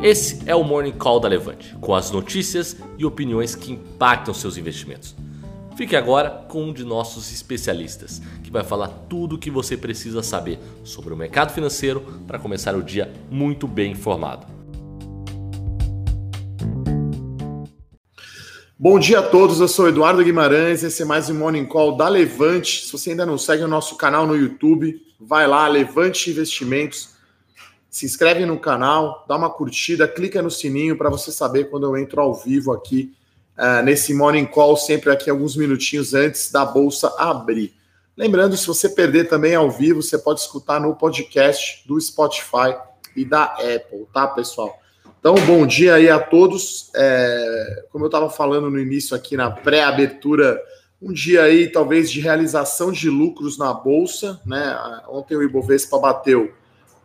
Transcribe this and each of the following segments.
Esse é o Morning Call da Levante, com as notícias e opiniões que impactam seus investimentos. Fique agora com um de nossos especialistas, que vai falar tudo o que você precisa saber sobre o mercado financeiro para começar o dia muito bem informado. Bom dia a todos, eu sou Eduardo Guimarães, esse é mais um Morning Call da Levante. Se você ainda não segue o nosso canal no YouTube, vai lá, Levante Investimentos se inscreve no canal, dá uma curtida, clica no sininho para você saber quando eu entro ao vivo aqui uh, nesse Morning Call, sempre aqui alguns minutinhos antes da bolsa abrir. Lembrando, se você perder também ao vivo, você pode escutar no podcast do Spotify e da Apple, tá, pessoal? Então, bom dia aí a todos. É, como eu estava falando no início aqui na pré-abertura, um dia aí talvez de realização de lucros na bolsa, né? Ontem o Ibovespa bateu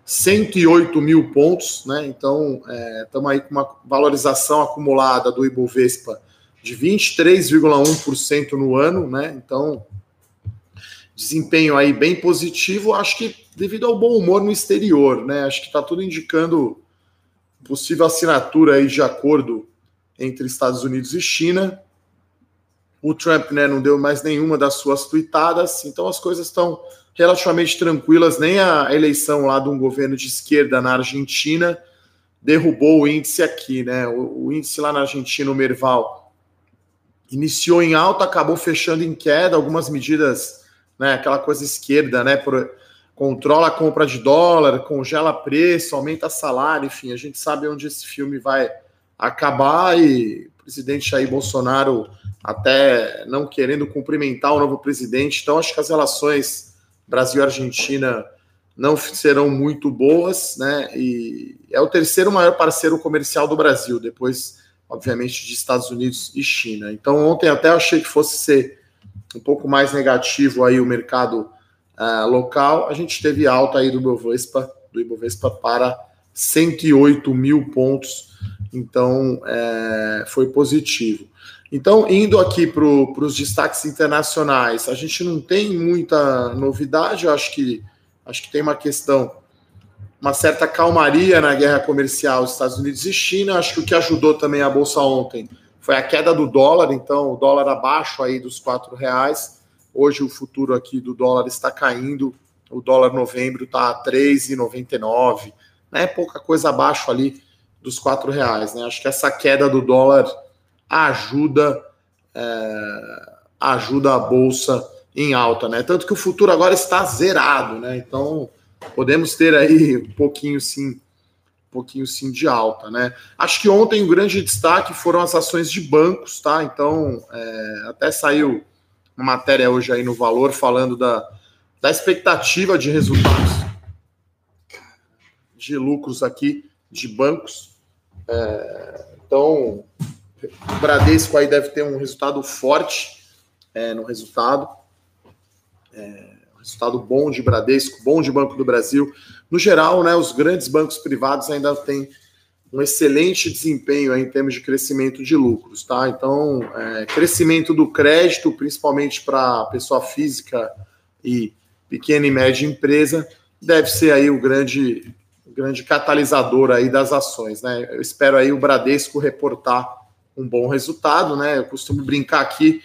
108 mil pontos, né? Então, estamos é, aí com uma valorização acumulada do Ibovespa de 23,1% no ano, né? Então, desempenho aí bem positivo, acho que devido ao bom humor no exterior, né? Acho que está tudo indicando possível assinatura aí de acordo entre Estados Unidos e China. O Trump, né, não deu mais nenhuma das suas tuitadas, então as coisas estão relativamente tranquilas, nem a eleição lá de um governo de esquerda na Argentina derrubou o índice aqui, né? O, o índice lá na Argentina, o Merval, iniciou em alta, acabou fechando em queda, algumas medidas, né? Aquela coisa esquerda, né? Por, controla a compra de dólar, congela preço, aumenta salário, enfim, a gente sabe onde esse filme vai acabar e o presidente Jair Bolsonaro até não querendo cumprimentar o novo presidente, então acho que as relações Brasil e Argentina não serão muito boas, né? E é o terceiro maior parceiro comercial do Brasil, depois, obviamente, de Estados Unidos e China. Então, ontem até achei que fosse ser um pouco mais negativo aí o mercado uh, local. A gente teve alta aí do Ibovespa, do Ibovespa para 108 mil pontos, então é, foi positivo. Então, indo aqui para os destaques internacionais, a gente não tem muita novidade, eu acho que acho que tem uma questão, uma certa calmaria na guerra comercial Estados Unidos e China. Acho que o que ajudou também a Bolsa ontem foi a queda do dólar, então o dólar abaixo aí dos quatro reais. Hoje o futuro aqui do dólar está caindo, o dólar novembro está a 3,99, né? Pouca coisa abaixo ali dos quatro reais, né? Acho que essa queda do dólar ajuda é, ajuda a bolsa em alta, né? Tanto que o futuro agora está zerado, né? Então podemos ter aí um pouquinho sim, um pouquinho sim de alta, né? Acho que ontem o grande destaque foram as ações de bancos, tá? Então é, até saiu uma matéria hoje aí no Valor falando da, da expectativa de resultados de lucros aqui de bancos. É, então o Bradesco aí deve ter um resultado forte é, no resultado. É, resultado bom de Bradesco, bom de Banco do Brasil. No geral, né, os grandes bancos privados ainda têm um excelente desempenho em termos de crescimento de lucros, tá? Então, é, crescimento do crédito, principalmente para pessoa física e pequena e média empresa, deve ser aí o grande, grande catalisador aí das ações, né? Eu espero aí o Bradesco reportar um bom resultado, né? Eu costumo brincar aqui.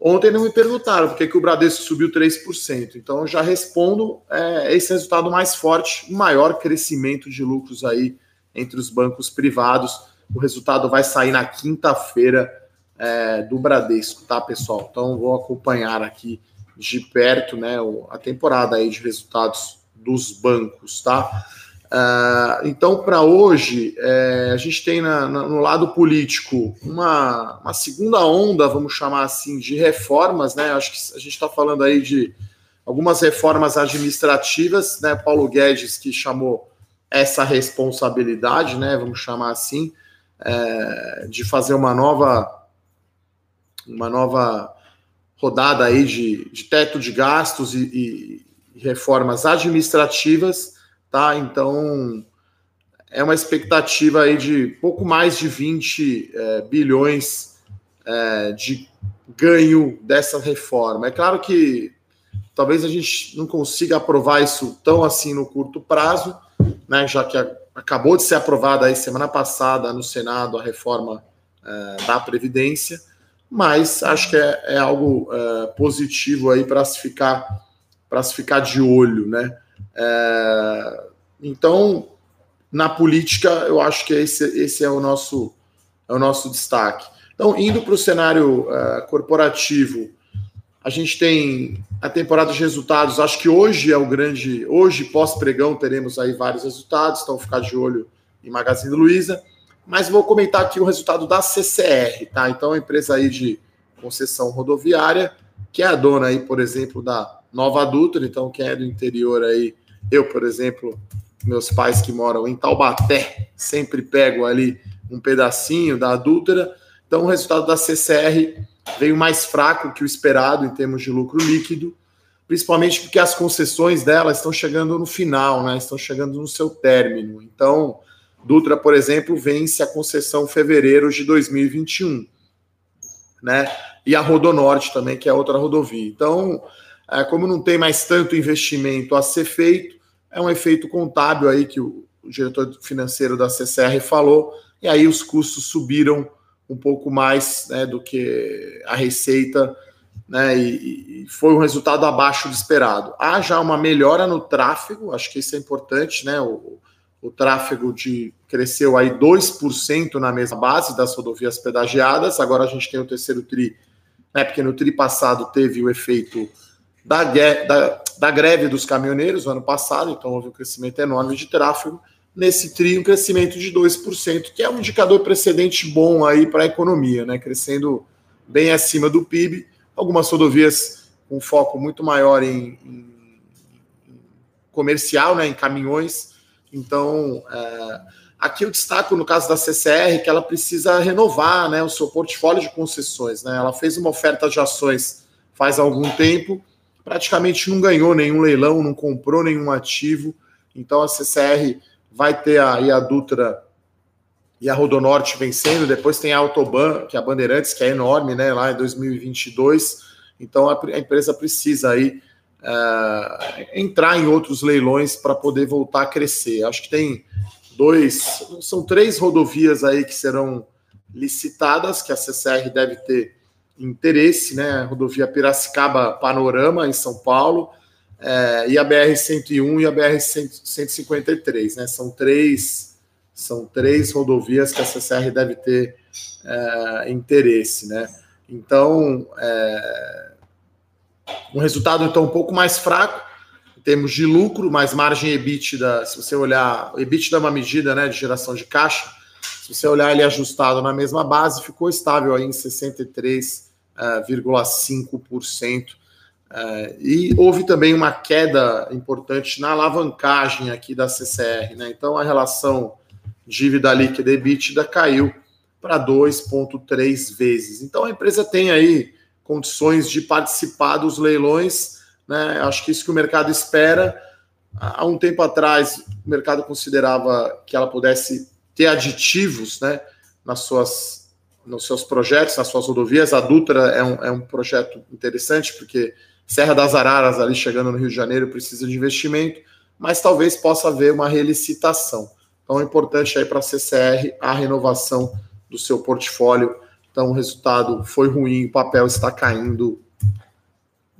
Ontem não me perguntaram por que, que o Bradesco subiu 3%. Então, já respondo é, esse resultado mais forte, maior crescimento de lucros aí entre os bancos privados. O resultado vai sair na quinta-feira é, do Bradesco, tá, pessoal? Então, vou acompanhar aqui de perto, né, a temporada aí de resultados dos bancos, tá? Uh, então, para hoje, é, a gente tem na, na, no lado político uma, uma, segunda onda, vamos chamar assim, de reformas, né? Acho que a gente está falando aí de algumas reformas administrativas, né? Paulo Guedes que chamou essa responsabilidade, né? Vamos chamar assim, é, de fazer uma nova uma nova rodada aí de, de teto de gastos e, e reformas administrativas tá? Então é uma expectativa aí de pouco mais de 20 é, bilhões é, de ganho dessa reforma. É claro que talvez a gente não consiga aprovar isso tão assim no curto prazo, né? Já que a, acabou de ser aprovada aí semana passada no Senado a reforma uh, da Previdência, mas acho que é, é algo uh, positivo aí para se ficar para se ficar de olho, né? É, então, na política, eu acho que esse, esse é o nosso é o nosso destaque. Então, indo para o cenário uh, corporativo, a gente tem a temporada de resultados. Acho que hoje é o grande. Hoje, pós-pregão, teremos aí vários resultados, então ficar de olho em Magazine Luiza. Mas vou comentar aqui o resultado da CCR, tá? Então, a empresa aí de concessão rodoviária, que é a dona aí, por exemplo, da Nova Dutra. Então, quem é do interior aí, eu, por exemplo, meus pais que moram em Taubaté, sempre pego ali um pedacinho da Dutra. Então, o resultado da CCR veio mais fraco que o esperado em termos de lucro líquido, principalmente porque as concessões dela estão chegando no final, né? Estão chegando no seu término. Então, Dutra, por exemplo, vence a concessão fevereiro de 2021, né? E a Rodonorte também, que é outra rodovia. Então, é, como não tem mais tanto investimento a ser feito, é um efeito contábil aí que o, o diretor financeiro da CCR falou, e aí os custos subiram um pouco mais né, do que a receita, né, e, e, foi um resultado abaixo do esperado. Há já uma melhora no tráfego, acho que isso é importante, né? O, o tráfego de cresceu aí 2% na mesma base das rodovias pedagiadas, agora a gente tem o terceiro TRI, né, porque no TRI passado teve o efeito da, da, da greve dos caminhoneiros no ano passado, então houve um crescimento enorme de tráfego. Nesse trio, um crescimento de 2%, que é um indicador precedente bom aí para a economia, né? Crescendo bem acima do PIB. Algumas rodovias com foco muito maior em, em comercial, né? Em caminhões. Então, é, aqui eu destaco no caso da CCR que ela precisa renovar né, o seu portfólio de concessões. Né? Ela fez uma oferta de ações faz algum tempo praticamente não ganhou nenhum leilão, não comprou nenhum ativo. Então a CCR vai ter aí a Dutra e a Rodonorte vencendo. Depois tem a Autoban, que é a Bandeirantes, que é enorme, né? Lá em 2022. Então a, empresa precisa aí uh, entrar em outros leilões para poder voltar a crescer. Acho que tem dois, são três rodovias aí que serão licitadas, que a CCR deve ter interesse, né? Rodovia Piracicaba Panorama, em São Paulo, é, e a BR-101 e a BR-153, né? São três, são três rodovias que a CCR deve ter é, interesse, né? Então, é, um resultado então um pouco mais fraco em termos de lucro, mas margem EBITDA, se você olhar, EBITDA é uma medida né, de geração de caixa, se você olhar ele ajustado na mesma base, ficou estável aí em 63 0,5%. Uh, e houve também uma queda importante na alavancagem aqui da CCR, né? Então a relação dívida líquida EBITDA caiu para 2,3 vezes. Então a empresa tem aí condições de participar dos leilões, né? Acho que isso que o mercado espera. Há um tempo atrás, o mercado considerava que ela pudesse ter aditivos, né, nas suas nos seus projetos, nas suas rodovias. A Dutra é um, é um projeto interessante, porque Serra das Araras, ali chegando no Rio de Janeiro, precisa de investimento, mas talvez possa haver uma relicitação. Então é importante aí para a CCR a renovação do seu portfólio. Então o resultado foi ruim, o papel está caindo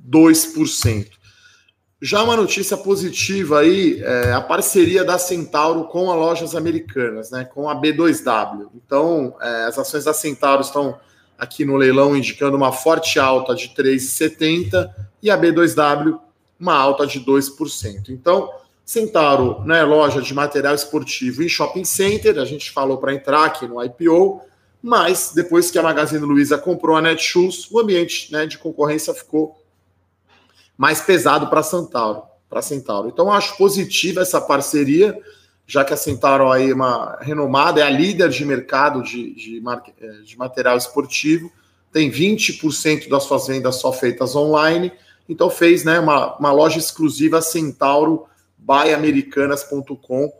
2%. Já uma notícia positiva aí, é a parceria da Centauro com as lojas americanas, né, com a B2W. Então, é, as ações da Centauro estão aqui no leilão indicando uma forte alta de 3,70 e a B2W uma alta de 2%. Então, Centauro, né, loja de material esportivo e shopping center, a gente falou para entrar aqui no IPO, mas depois que a Magazine Luiza comprou a Netshoes, o ambiente né, de concorrência ficou mais pesado para Centauro, para Centauro. Então acho positiva essa parceria, já que a Centauro aí é uma renomada, é a líder de mercado de, de, eh, de material esportivo, tem 20% das suas vendas só feitas online, então fez né, uma, uma loja exclusiva Centauro by Americanas.com.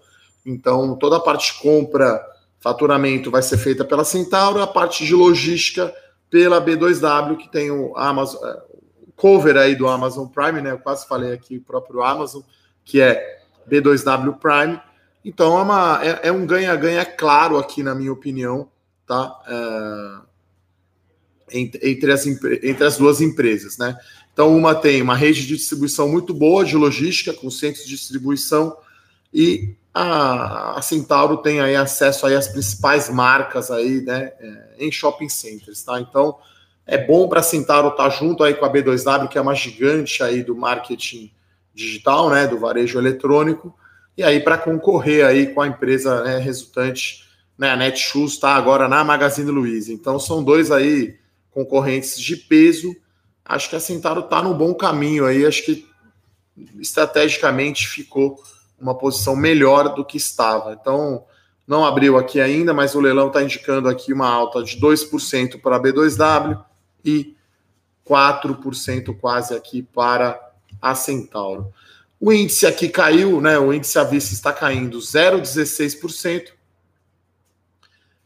Então toda a parte de compra, faturamento vai ser feita pela Centauro, a parte de logística pela B2W, que tem o Amazon, eh, cover aí do Amazon Prime, né? Eu quase falei aqui o próprio Amazon, que é B2W Prime. Então é, uma, é, é um ganha-ganha claro aqui, na minha opinião, tá? É, entre, as, entre as duas empresas, né? Então, uma tem uma rede de distribuição muito boa de logística, com centros de distribuição, e a, a Centauro tem aí acesso aí às principais marcas aí, né, é, em shopping centers, tá? Então, é bom para a Centauro estar tá junto aí com a B2W, que é uma gigante aí do marketing digital, né, do varejo eletrônico, e aí para concorrer aí com a empresa né, resultante, né, a Netshoes está agora na Magazine Luiza. Então são dois aí concorrentes de peso. Acho que a Centauro está no bom caminho aí, acho que estrategicamente ficou uma posição melhor do que estava. Então, não abriu aqui ainda, mas o leilão está indicando aqui uma alta de 2% para a B2W e 4% quase aqui para a Centauro. O índice aqui caiu, né? O índice à vista está caindo 0,16%.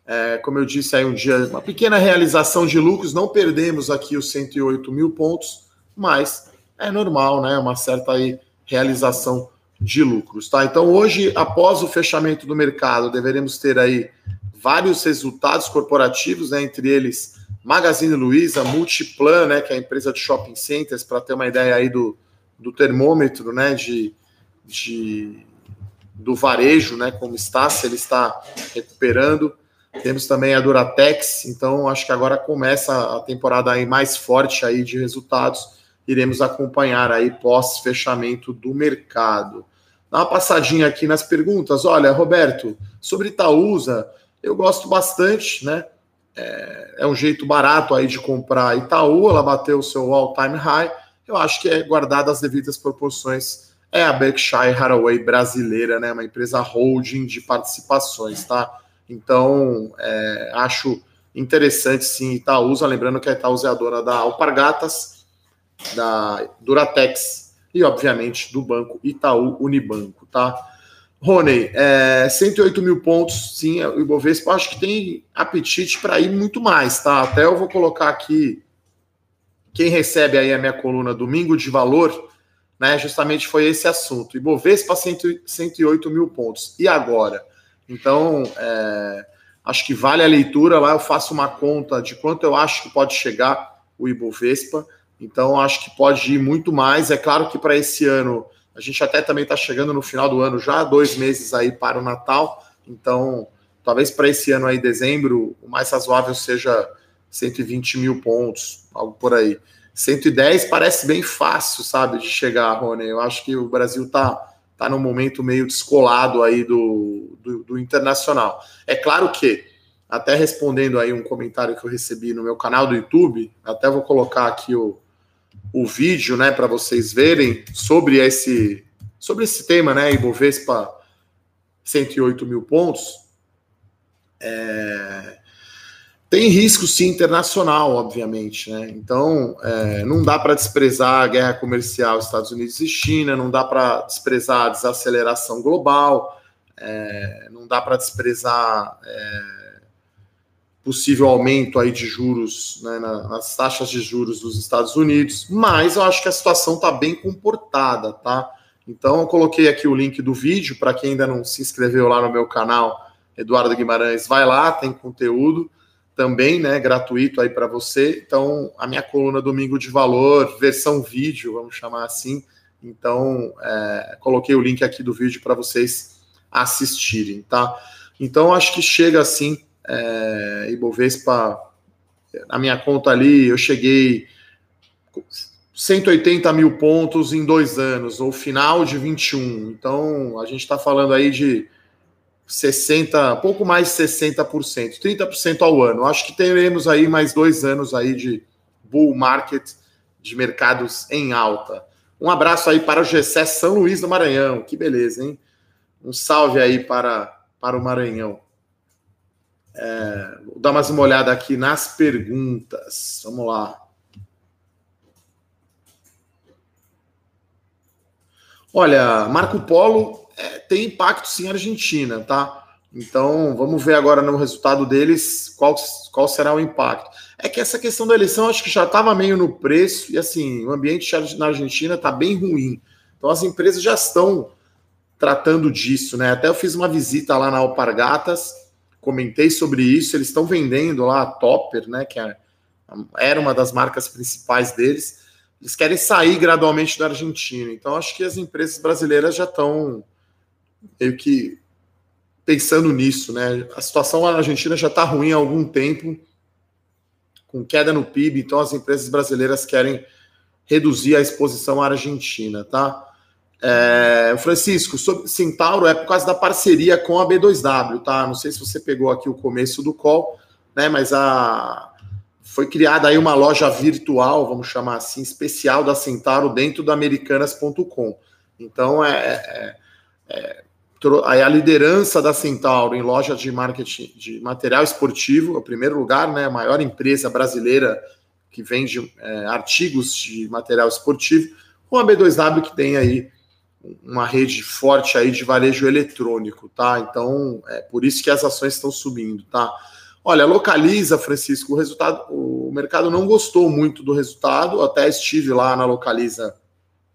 É, como eu disse aí um dia, uma pequena realização de lucros, não perdemos aqui os 108 mil pontos, mas é normal, né? Uma certa aí realização de lucros, tá? Então hoje, após o fechamento do mercado, deveremos ter aí vários resultados corporativos, né? Entre eles Magazine Luiza, Multiplan, né? Que é a empresa de shopping centers, para ter uma ideia aí do, do termômetro, né, de, de, do varejo, né, como está, se ele está recuperando. Temos também a Duratex, então acho que agora começa a temporada aí mais forte aí de resultados. Iremos acompanhar aí pós fechamento do mercado. Dá uma passadinha aqui nas perguntas. Olha, Roberto, sobre Itaúsa, eu gosto bastante, né? É, é um jeito barato aí de comprar Itaú, ela bateu o seu all-time high eu acho que é guardada as devidas proporções. É a Berkshire Hathaway brasileira, né? Uma empresa holding de participações, tá? Então, é, acho interessante sim Itaúsa, lembrando que a Itaúsa é a dona da Alpargatas, da Duratex e, obviamente, do banco Itaú Unibanco, tá? Rony, é, 108 mil pontos, sim, o Ibovespa acho que tem apetite para ir muito mais, tá? Até eu vou colocar aqui quem recebe aí a minha coluna Domingo de Valor, né, justamente foi esse assunto. Ibovespa 108 mil pontos. E agora? Então, é, acho que vale a leitura. Lá eu faço uma conta de quanto eu acho que pode chegar o Ibovespa. Então, acho que pode ir muito mais. É claro que para esse ano, a gente até também está chegando no final do ano, já dois meses aí para o Natal. Então, talvez para esse ano aí, dezembro, o mais razoável seja 120 mil pontos, algo por aí. 110 parece bem fácil, sabe, de chegar, Rony. Eu acho que o Brasil tá, tá num momento meio descolado aí do, do, do, internacional. É claro que, até respondendo aí um comentário que eu recebi no meu canal do YouTube, até vou colocar aqui o, o vídeo, né, para vocês verem sobre esse, sobre esse tema, né, Ibovespa 108 mil pontos. É, tem risco sim internacional, obviamente, né? Então é, não dá para desprezar a guerra comercial Estados Unidos e China, não dá para desprezar a desaceleração global, é, não dá para desprezar é, possível aumento aí de juros né, nas taxas de juros dos Estados Unidos, mas eu acho que a situação está bem comportada, tá? Então eu coloquei aqui o link do vídeo para quem ainda não se inscreveu lá no meu canal, Eduardo Guimarães, vai lá, tem conteúdo também, né, gratuito aí para você. Então, a minha coluna Domingo de Valor, versão vídeo, vamos chamar assim. Então, é, coloquei o link aqui do vídeo para vocês assistirem, tá? Então, acho que chega assim, é, Ibovespa, na minha conta ali, eu cheguei 180 mil pontos em dois anos, ou final de 21. Então, a gente está falando aí de 60, pouco mais de 60%, 30% ao ano. Acho que teremos aí mais dois anos aí de bull market, de mercados em alta. Um abraço aí para o Gessé São Luís do Maranhão, que beleza, hein? Um salve aí para, para o Maranhão. É, vou dar mais uma olhada aqui nas perguntas. Vamos lá. Olha, Marco Polo é, tem impacto sim na Argentina, tá? Então, vamos ver agora no resultado deles qual, qual será o impacto. É que essa questão da eleição acho que já estava meio no preço, e assim, o ambiente na Argentina está bem ruim. Então, as empresas já estão tratando disso, né? Até eu fiz uma visita lá na Alpargatas, comentei sobre isso, eles estão vendendo lá a Topper, né? Que é, era uma das marcas principais deles. Eles querem sair gradualmente da Argentina. Então, acho que as empresas brasileiras já estão meio que pensando nisso, né? A situação na Argentina já está ruim há algum tempo, com queda no PIB, então as empresas brasileiras querem reduzir a exposição à Argentina, tá? É, Francisco, sobre Centauro é por causa da parceria com a B2W, tá? Não sei se você pegou aqui o começo do call, né? Mas a foi criada aí uma loja virtual, vamos chamar assim, especial da Centauro dentro do americanas.com. Então é, é, é a liderança da Centauro em loja de marketing de material esportivo, é o primeiro lugar, né, a maior empresa brasileira que vende é, artigos de material esportivo, com a B2W que tem aí uma rede forte aí de varejo eletrônico, tá? Então é por isso que as ações estão subindo, tá? Olha, localiza, Francisco, o resultado, o mercado não gostou muito do resultado, até estive lá na localiza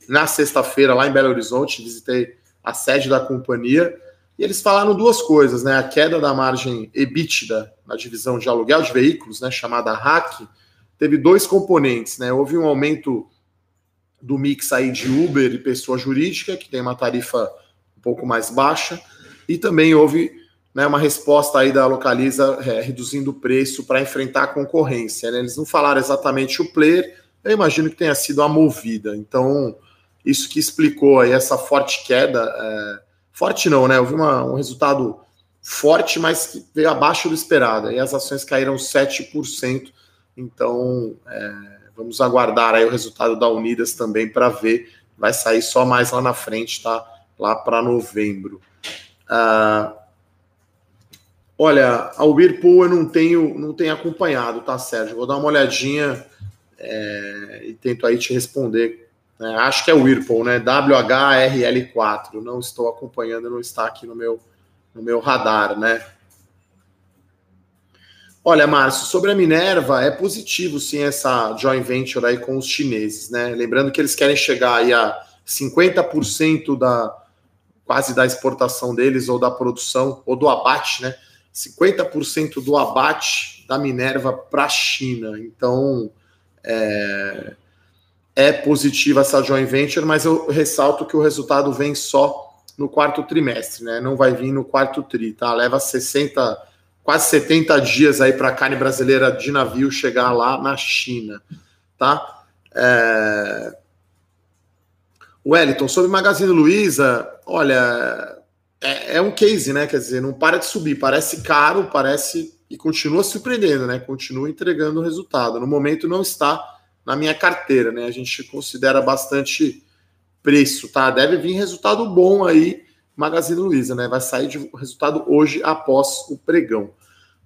na sexta-feira lá em Belo Horizonte, visitei a sede da companhia, e eles falaram duas coisas, né? A queda da margem EBITDA na divisão de aluguel de veículos, né, chamada RAC, teve dois componentes, né? Houve um aumento do mix aí de Uber e pessoa jurídica, que tem uma tarifa um pouco mais baixa, e também houve né, uma resposta aí da Localiza é, reduzindo o preço para enfrentar a concorrência. Né? Eles não falaram exatamente o player, eu imagino que tenha sido a movida. Então, isso que explicou aí essa forte queda. É, forte não, né? Houve uma, um resultado forte, mas que veio abaixo do esperado. E as ações caíram 7%. Então, é, vamos aguardar aí o resultado da Unidas também para ver. Vai sair só mais lá na frente, tá? Lá para novembro. Ah, olha, a Whirlpool eu não tenho, não tenho acompanhado, tá, Sérgio? Vou dar uma olhadinha é, e tento aí te responder é, acho que é Whirlpool, né? WHRL4. Não estou acompanhando, não está aqui no meu, no meu radar, né? Olha, Márcio, sobre a Minerva, é positivo sim essa joint venture aí com os chineses, né? Lembrando que eles querem chegar aí a 50% da quase da exportação deles ou da produção ou do abate, né? 50% do abate da Minerva para a China. Então, é, é positiva essa joint venture, mas eu ressalto que o resultado vem só no quarto trimestre, né? Não vai vir no quarto tri, tá? Leva 60, quase 70 dias aí para a carne brasileira de navio chegar lá na China, tá? É... Wellington, sobre Magazine Luiza, olha, é, é, um case, né? Quer dizer, não para de subir, parece caro, parece e continua surpreendendo, né? Continua entregando resultado. No momento não está na minha carteira, né? A gente considera bastante preço, tá? Deve vir resultado bom aí, Magazine Luiza, né? Vai sair de resultado hoje após o pregão.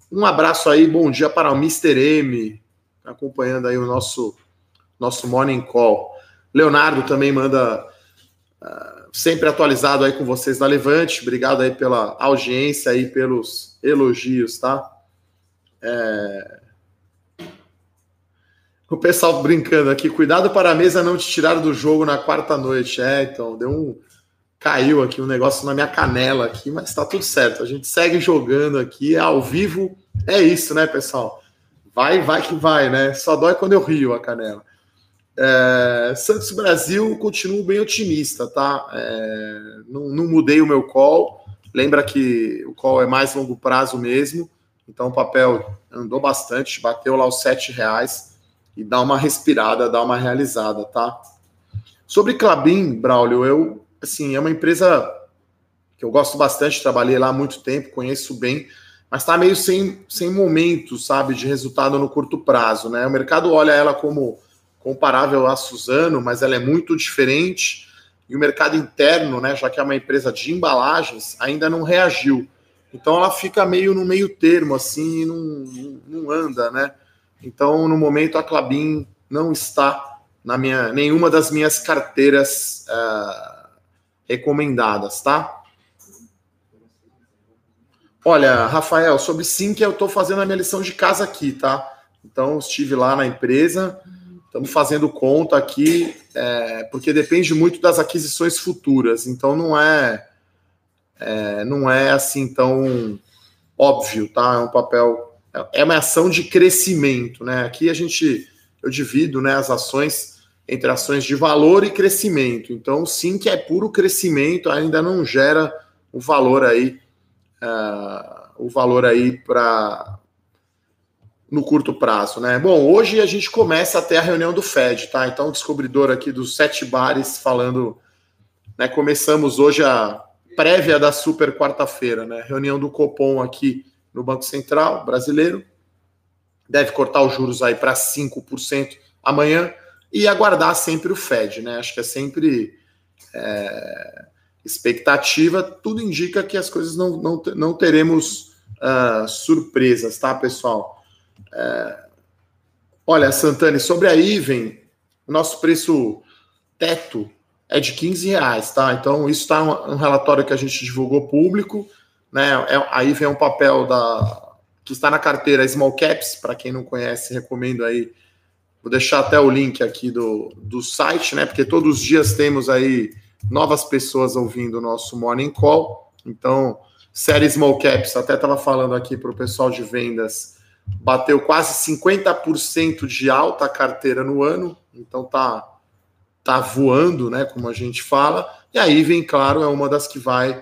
Um abraço aí, bom dia para o Mr. M, acompanhando aí o nosso nosso morning call. Leonardo também manda uh, sempre atualizado aí com vocês da Levante. Obrigado aí pela audiência aí, pelos elogios, tá? É, o pessoal brincando aqui, cuidado para a mesa não te tirar do jogo na quarta noite. É, então, deu um. Caiu aqui um negócio na minha canela aqui, mas tá tudo certo. A gente segue jogando aqui, é ao vivo. É isso, né, pessoal? Vai, vai que vai, né? Só dói quando eu rio a canela. É, Santos Brasil, continuo bem otimista, tá? É, não, não mudei o meu call. Lembra que o call é mais longo prazo mesmo. Então o papel andou bastante, bateu lá os sete reais e dar uma respirada, dar uma realizada, tá? Sobre Clabin, Braulio, eu, assim, é uma empresa que eu gosto bastante, trabalhei lá há muito tempo, conheço bem, mas está meio sem, sem momento, sabe, de resultado no curto prazo, né? O mercado olha ela como comparável à Suzano, mas ela é muito diferente, e o mercado interno, né, já que é uma empresa de embalagens, ainda não reagiu. Então ela fica meio no meio termo, assim, e não, não anda, né? Então, no momento, a Clabin não está na minha nenhuma das minhas carteiras uh, recomendadas, tá? Olha, Rafael, sobre Sync eu estou fazendo a minha lição de casa aqui, tá? Então, estive lá na empresa, estamos fazendo conta aqui, é, porque depende muito das aquisições futuras. Então, não é é, não é assim tão óbvio, tá? É um papel, é uma ação de crescimento, né? Aqui a gente, eu divido né, as ações entre ações de valor e crescimento. Então, sim que é puro crescimento, ainda não gera o valor aí, uh, o valor aí para no curto prazo, né? Bom, hoje a gente começa até a reunião do Fed, tá? Então, descobridor aqui dos sete bares falando, né? Começamos hoje a prévia da super quarta-feira, né? Reunião do Copom aqui no Banco Central brasileiro. Deve cortar os juros aí para 5% amanhã e aguardar sempre o Fed, né? Acho que é sempre é, expectativa. Tudo indica que as coisas não, não, não teremos uh, surpresas, tá, pessoal? É, olha, Santani, sobre a Iven, nosso preço teto é de 15 reais, tá? Então, isso está um relatório que a gente divulgou público, né? É, aí vem um papel da que está na carteira Small Caps, para quem não conhece, recomendo aí. Vou deixar até o link aqui do, do site, né? Porque todos os dias temos aí novas pessoas ouvindo o nosso Morning Call. Então, série Small Caps, até estava falando aqui para o pessoal de vendas, bateu quase 50% de alta carteira no ano, então tá tá voando, né, como a gente fala. E aí vem, claro, é uma das que vai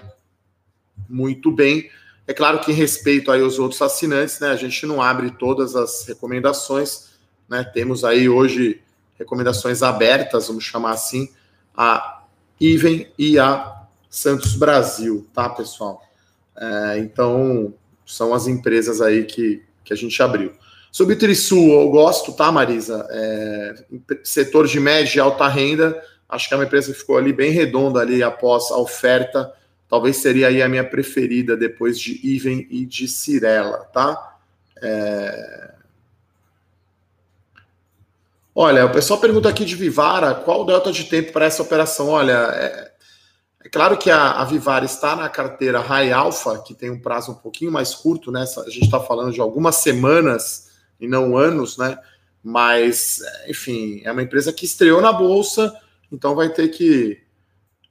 muito bem. É claro que em respeito aí aos outros assinantes, né, a gente não abre todas as recomendações, né? Temos aí hoje recomendações abertas, vamos chamar assim, a Iven e a Santos Brasil, tá, pessoal? É, então, são as empresas aí que, que a gente abriu. Sobre Trisul, eu gosto, tá, Marisa? É, setor de média e alta renda, acho que é uma empresa que ficou ali bem redonda ali após a oferta. Talvez seria aí a minha preferida depois de Even e de Cirela, tá? É... Olha, o pessoal pergunta aqui de Vivara, qual o delta de tempo para essa operação? Olha, é, é claro que a, a, Vivara está na carteira High Alpha, que tem um prazo um pouquinho mais curto, né? A gente está falando de algumas semanas e não anos, né? Mas, enfim, é uma empresa que estreou na bolsa, então vai ter que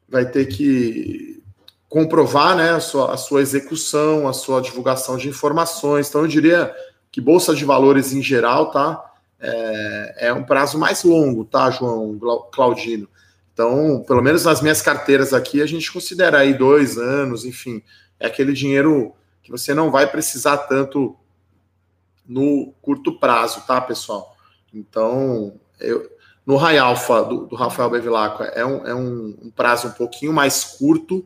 vai ter que comprovar, né, a sua, a sua execução, a sua divulgação de informações. Então, eu diria que bolsa de valores em geral, tá? É, é um prazo mais longo, tá, João Claudino? Então, pelo menos nas minhas carteiras aqui, a gente considera aí dois anos, enfim, é aquele dinheiro que você não vai precisar tanto no curto prazo, tá, pessoal? Então, eu, no High Alpha do, do Rafael Bevilacqua é, um, é um, um, prazo um pouquinho mais curto,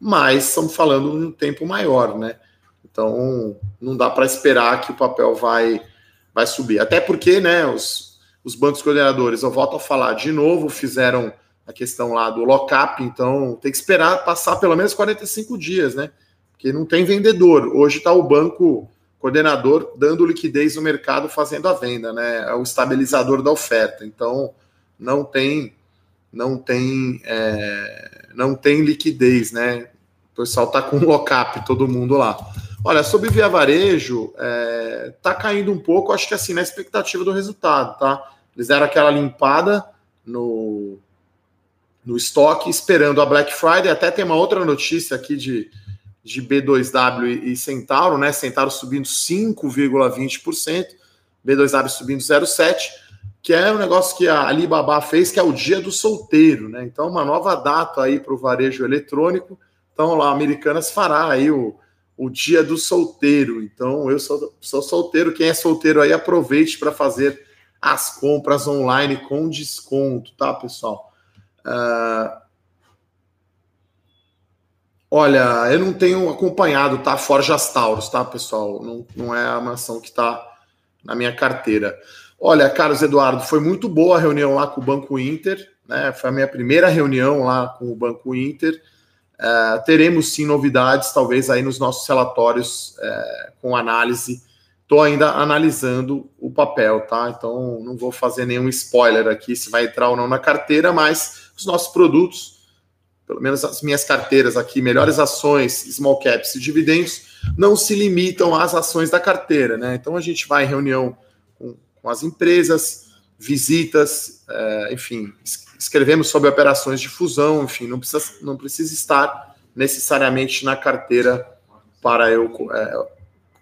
mas estamos falando de um tempo maior, né? Então, não dá para esperar que o papel vai, vai subir. Até porque, né, os, os bancos coordenadores, eu volto a falar de novo, fizeram a questão lá do lock-up, então tem que esperar passar pelo menos 45 dias, né? Porque não tem vendedor. Hoje está o banco coordenador dando liquidez no mercado, fazendo a venda, né? É o estabilizador da oferta. Então não tem não tem é, não tem liquidez, né? O pessoal tá com lock-up, todo mundo lá. Olha, sobre via varejo, é, tá caindo um pouco, acho que assim, na expectativa do resultado, tá? Eles deram aquela limpada no, no estoque, esperando a Black Friday. Até tem uma outra notícia aqui de, de B2W e Centauro, né? Centauro subindo 5,20%, B2W subindo 0,7%, que é um negócio que a Alibaba fez, que é o dia do solteiro, né? Então, uma nova data aí para o varejo eletrônico. Então, lá, Americanas fará aí o, o dia do solteiro. Então, eu sou, sou solteiro. Quem é solteiro aí, aproveite para fazer as compras online com desconto, tá, pessoal? Uh, Olha, eu não tenho acompanhado, tá? Forjas Taurus, tá, pessoal? Não, não é a mansão que está na minha carteira. Olha, Carlos Eduardo, foi muito boa a reunião lá com o Banco Inter, né? Foi a minha primeira reunião lá com o Banco Inter. Uh, teremos sim novidades, talvez aí nos nossos relatórios uh, com análise. Estou ainda analisando o papel, tá? Então não vou fazer nenhum spoiler aqui se vai entrar ou não na carteira, mas os nossos produtos pelo menos as minhas carteiras aqui, melhores ações, small caps e dividendos, não se limitam às ações da carteira, né? Então a gente vai em reunião com, com as empresas, visitas, é, enfim, escrevemos sobre operações de fusão, enfim, não precisa, não precisa estar necessariamente na carteira para eu é,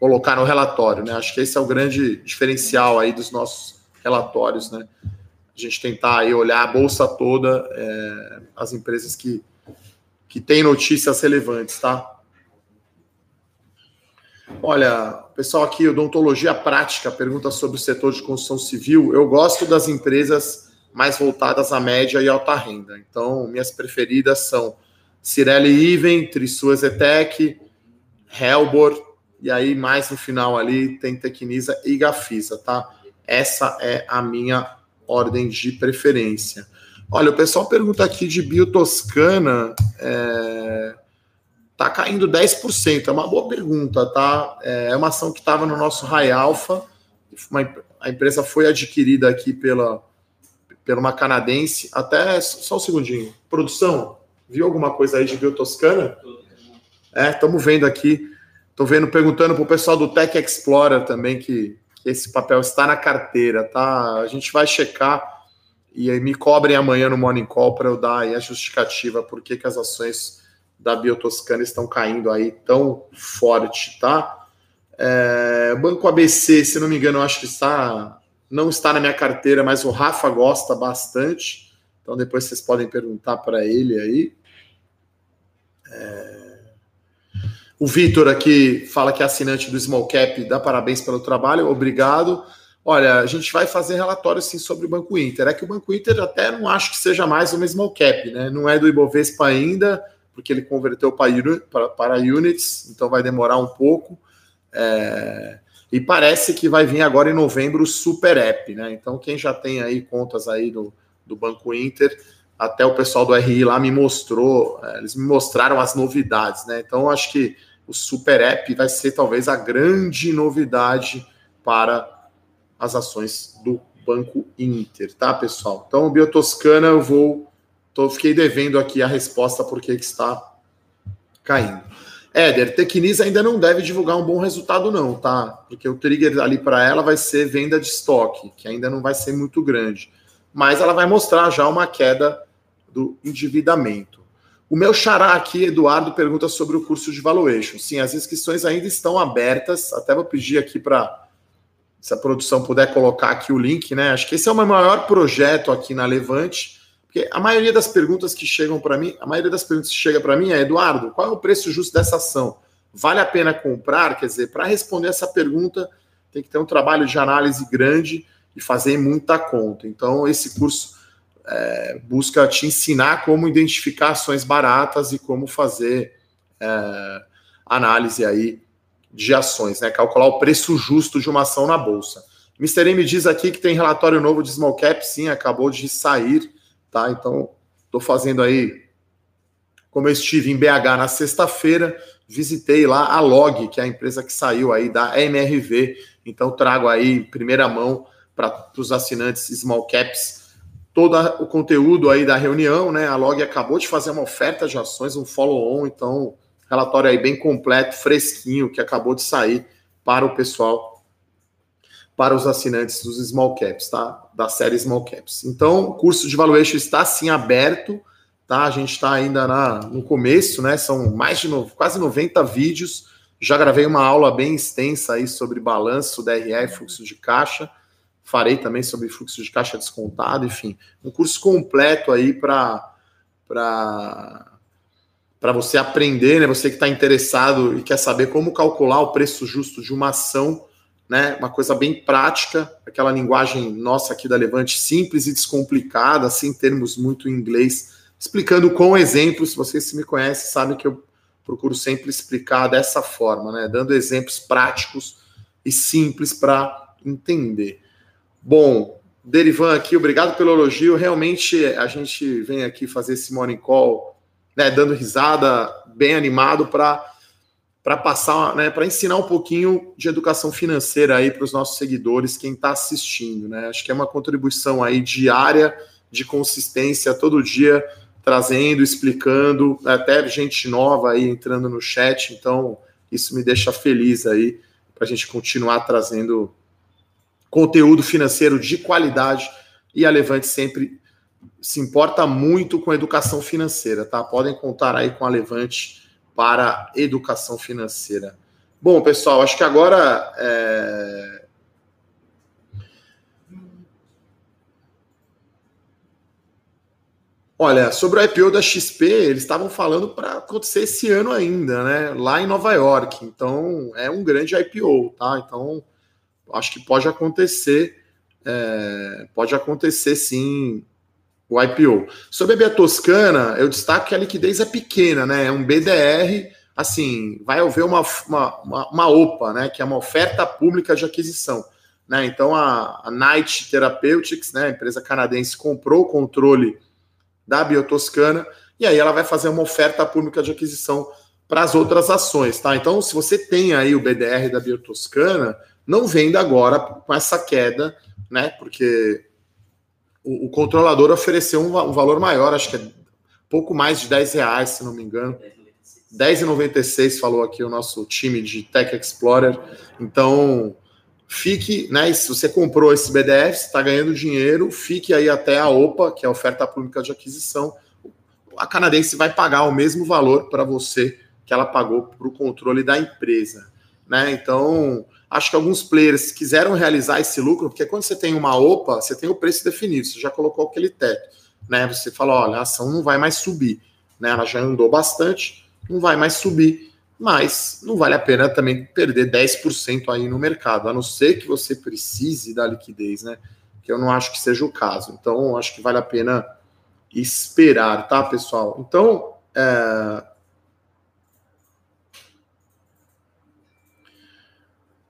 colocar no relatório, né? Acho que esse é o grande diferencial aí dos nossos relatórios, né? A gente tentar aí olhar a bolsa toda, é, as empresas que, que têm notícias relevantes, tá? Olha, pessoal aqui, odontologia prática, pergunta sobre o setor de construção civil. Eu gosto das empresas mais voltadas à média e alta renda. Então, minhas preferidas são Cirelli Even, Trisua Zetec, Helbor, e aí mais no final ali tem Tecnisa e Gafisa, tá? Essa é a minha ordem de preferência. Olha, o pessoal pergunta aqui de Biotoscana. É Tá caindo 10%. É uma boa pergunta, tá? É uma ação que estava no nosso High Alpha. Uma, a empresa foi adquirida aqui pela, pela uma canadense. Até só um segundinho. Produção, viu alguma coisa aí de Biotoscana? É, estamos vendo aqui. Estou vendo, perguntando para o pessoal do Tech Explorer também que, que, esse papel está na carteira, tá? A gente vai checar e aí me cobrem amanhã no Morning Call para eu dar a justificativa por que, que as ações da Biotoscana estão caindo aí tão forte, tá? É, Banco ABC, se não me engano, eu acho que está não está na minha carteira, mas o Rafa gosta bastante. Então depois vocês podem perguntar para ele aí. É... O Vitor aqui fala que é assinante do Small Cap, dá parabéns pelo trabalho, obrigado. Olha, a gente vai fazer relatório sim sobre o Banco Inter. É que o Banco Inter até não acho que seja mais uma Small Cap, né? Não é do Ibovespa ainda porque ele converteu para, para units, então vai demorar um pouco. É, e parece que vai vir agora em novembro o Super App, né? Então, quem já tem aí contas aí do, do Banco Inter, até o pessoal do RI lá me mostrou, é, eles me mostraram as novidades, né? Então, acho que o Super App vai ser talvez a grande novidade para as ações do Banco Inter, tá, pessoal? Então, Biotoscana, eu vou Tô, fiquei devendo aqui a resposta por que está caindo. Éder, Tecnis ainda não deve divulgar um bom resultado, não, tá? Porque o trigger ali para ela vai ser venda de estoque, que ainda não vai ser muito grande. Mas ela vai mostrar já uma queda do endividamento. O meu xará aqui, Eduardo, pergunta sobre o curso de valuation. Sim, as inscrições ainda estão abertas. Até vou pedir aqui para, se a produção puder colocar aqui o link, né? Acho que esse é o meu maior projeto aqui na Levante porque a maioria das perguntas que chegam para mim, a maioria das perguntas que chega para mim é, Eduardo, qual é o preço justo dessa ação? Vale a pena comprar? Quer dizer, para responder essa pergunta, tem que ter um trabalho de análise grande e fazer muita conta. Então, esse curso é, busca te ensinar como identificar ações baratas e como fazer é, análise aí de ações, né? Calcular o preço justo de uma ação na bolsa. Mr. M diz aqui que tem relatório novo de small cap, sim, acabou de sair tá? Então, estou fazendo aí, como eu estive em BH na sexta-feira, visitei lá a Log, que é a empresa que saiu aí da MRV, então trago aí em primeira mão para os assinantes Small Caps todo o conteúdo aí da reunião, né? A Log acabou de fazer uma oferta de ações, um follow-on, então relatório aí bem completo, fresquinho, que acabou de sair para o pessoal para os assinantes dos small caps, tá? Da série small caps. Então, o curso de valuation está sim aberto, tá? A gente está ainda na, no começo, né? São mais de no, quase 90 vídeos. Já gravei uma aula bem extensa aí sobre balanço, DRE, fluxo de caixa. Farei também sobre fluxo de caixa descontado, enfim, um curso completo aí para para para você aprender, né? Você que está interessado e quer saber como calcular o preço justo de uma ação né? Uma coisa bem prática, aquela linguagem nossa aqui da Levante, simples e descomplicada, sem termos muito em inglês, explicando com exemplos. Vocês se me conhecem sabem que eu procuro sempre explicar dessa forma, né? Dando exemplos práticos e simples para entender. Bom, Derivan aqui, obrigado pelo elogio. Realmente a gente vem aqui fazer esse morning call, né, dando risada, bem animado para para passar, né, para ensinar um pouquinho de educação financeira aí para os nossos seguidores, quem está assistindo, né? Acho que é uma contribuição aí diária, de consistência, todo dia trazendo, explicando, até gente nova aí entrando no chat, então isso me deixa feliz aí para a gente continuar trazendo conteúdo financeiro de qualidade e a Levante sempre se importa muito com a educação financeira, tá? Podem contar aí com a Levante para educação financeira. Bom, pessoal, acho que agora é... Olha, sobre o IPO da XP, eles estavam falando para acontecer esse ano ainda, né? Lá em Nova York. Então, é um grande IPO, tá? Então, acho que pode acontecer, é, pode acontecer sim o IPO. Sobre a Bia Toscana, eu destaco que a liquidez é pequena, né? É um BDR, assim, vai haver uma, uma, uma, uma OPA, né? Que é uma oferta pública de aquisição. Né? Então, a, a Night Therapeutics, né, a empresa canadense, comprou o controle da Biotoscana, e aí ela vai fazer uma oferta pública de aquisição para as outras ações, tá? Então, se você tem aí o BDR da Biotoscana, não venda agora com essa queda, né? Porque o, controlador ofereceu um, um, valor maior, acho que é pouco mais de 10 reais, se não me engano. 10,96 falou aqui o nosso time de Tech Explorer. Então, fique, né? Se você comprou esse BDF, está ganhando dinheiro, fique aí até a OPA, que é a oferta pública de aquisição. A canadense vai pagar o mesmo valor para você que ela pagou para o controle da empresa, né? Então, acho que alguns players quiseram realizar esse lucro, porque quando você tem uma OPA, você tem o preço definido, você já colocou aquele teto, né? Você fala, olha, a ação não vai mais subir, né? Ela já andou bastante, não vai mais subir mas não vale a pena também perder 10% aí no mercado, a não ser que você precise da liquidez, né? Que eu não acho que seja o caso. Então, acho que vale a pena esperar, tá, pessoal? Então, é...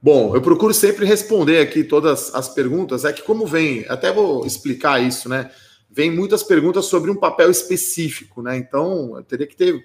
Bom, eu procuro sempre responder aqui todas as perguntas. É que, como vem, até vou explicar isso, né? Vem muitas perguntas sobre um papel específico, né? Então, eu teria que ter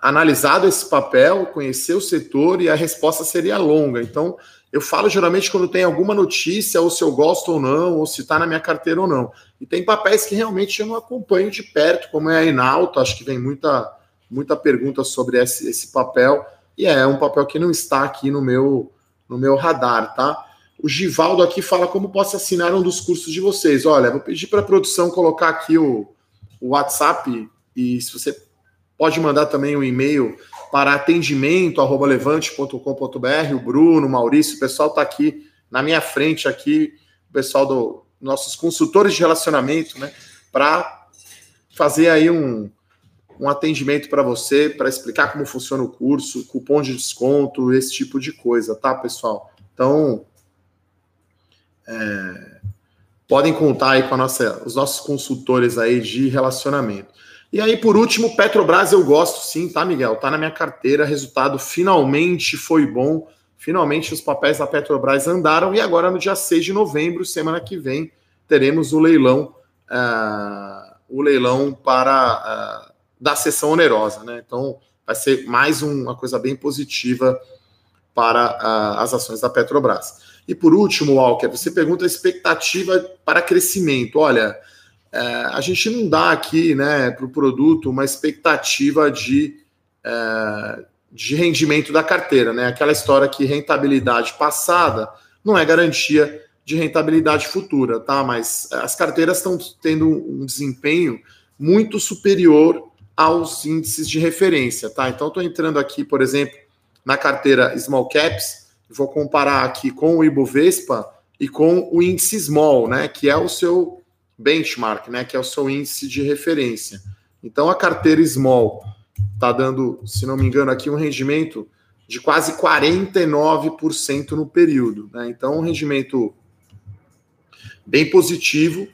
analisado esse papel, conhecer o setor e a resposta seria longa. Então, eu falo geralmente quando tem alguma notícia, ou se eu gosto ou não, ou se está na minha carteira ou não. E tem papéis que realmente eu não acompanho de perto, como é a Enalta, acho que vem muita, muita pergunta sobre esse, esse papel, e é um papel que não está aqui no meu, no meu radar, tá? O Givaldo aqui fala como posso assinar um dos cursos de vocês. Olha, vou pedir para a produção colocar aqui o, o WhatsApp, e se você Pode mandar também um e-mail para atendimento@levante.com.br. O Bruno, o Maurício, o pessoal está aqui na minha frente aqui, o pessoal do nossos consultores de relacionamento, né, para fazer aí um, um atendimento para você, para explicar como funciona o curso, cupom de desconto, esse tipo de coisa, tá, pessoal? Então, é, podem contar aí com nossa, os nossos consultores aí de relacionamento. E aí, por último, Petrobras eu gosto sim, tá, Miguel? Tá na minha carteira, resultado finalmente foi bom. Finalmente os papéis da Petrobras andaram e agora no dia 6 de novembro, semana que vem, teremos o leilão, uh, o leilão para uh, da sessão onerosa, né? Então vai ser mais um, uma coisa bem positiva para uh, as ações da Petrobras. E por último, Walker, você pergunta a expectativa para crescimento. Olha, é, a gente não dá aqui né, para o produto uma expectativa de, é, de rendimento da carteira. Né? Aquela história que rentabilidade passada não é garantia de rentabilidade futura, tá? Mas as carteiras estão tendo um desempenho muito superior aos índices de referência, tá? Então, estou entrando aqui, por exemplo, na carteira Small Caps, vou comparar aqui com o Ibovespa e com o índice Small, né? Que é o seu benchmark, né, que é o seu índice de referência. Então a carteira small está dando, se não me engano, aqui um rendimento de quase 49% no período. Né? Então um rendimento bem positivo.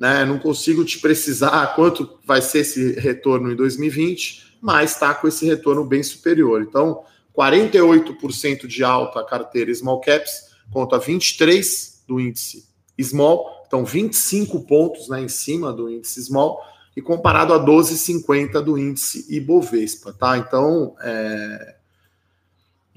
Né? Não consigo te precisar quanto vai ser esse retorno em 2020, mas está com esse retorno bem superior. Então, 48% de alta a carteira small caps contra 23 do índice small então, 25 pontos né, em cima do índice small e comparado a 12,50 do índice Ibovespa, tá? Então, é...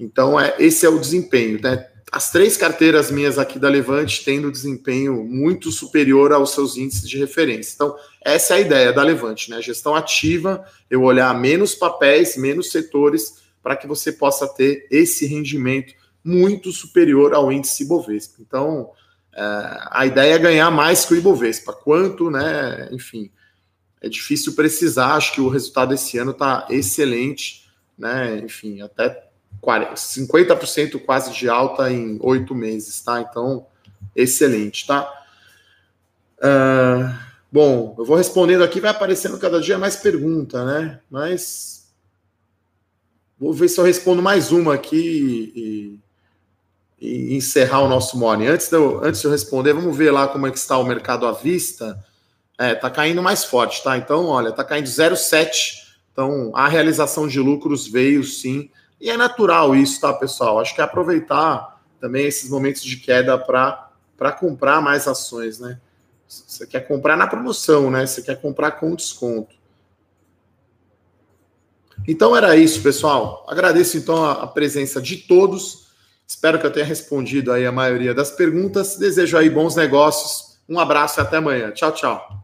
então é, esse é o desempenho, né? As três carteiras minhas aqui da Levante tendo desempenho muito superior aos seus índices de referência. Então, essa é a ideia da Levante, né? Gestão ativa, eu olhar menos papéis, menos setores, para que você possa ter esse rendimento muito superior ao índice Ibovespa. Então, é, a ideia é ganhar mais que o Ibovespa. Quanto, né? Enfim, é difícil precisar. Acho que o resultado desse ano está excelente. né? Enfim, até 40, 50% quase de alta em oito meses, tá? Então, excelente, tá? Uh, bom, eu vou respondendo aqui, vai aparecendo cada dia mais pergunta, né? Mas vou ver se eu respondo mais uma aqui e, e encerrar o nosso morning. Antes de, eu, antes de eu responder, vamos ver lá como é que está o mercado à vista. É, tá caindo mais forte, tá? Então, olha, tá caindo 0,7. Então, a realização de lucros veio sim. E é natural isso, tá, pessoal? Acho que é aproveitar também esses momentos de queda para comprar mais ações, né? Você quer comprar na promoção, né? Você quer comprar com desconto. Então era isso, pessoal. Agradeço então a, presença de todos. Espero que eu tenha respondido aí a maioria das perguntas. Desejo aí bons negócios. Um abraço e até amanhã. Tchau, tchau.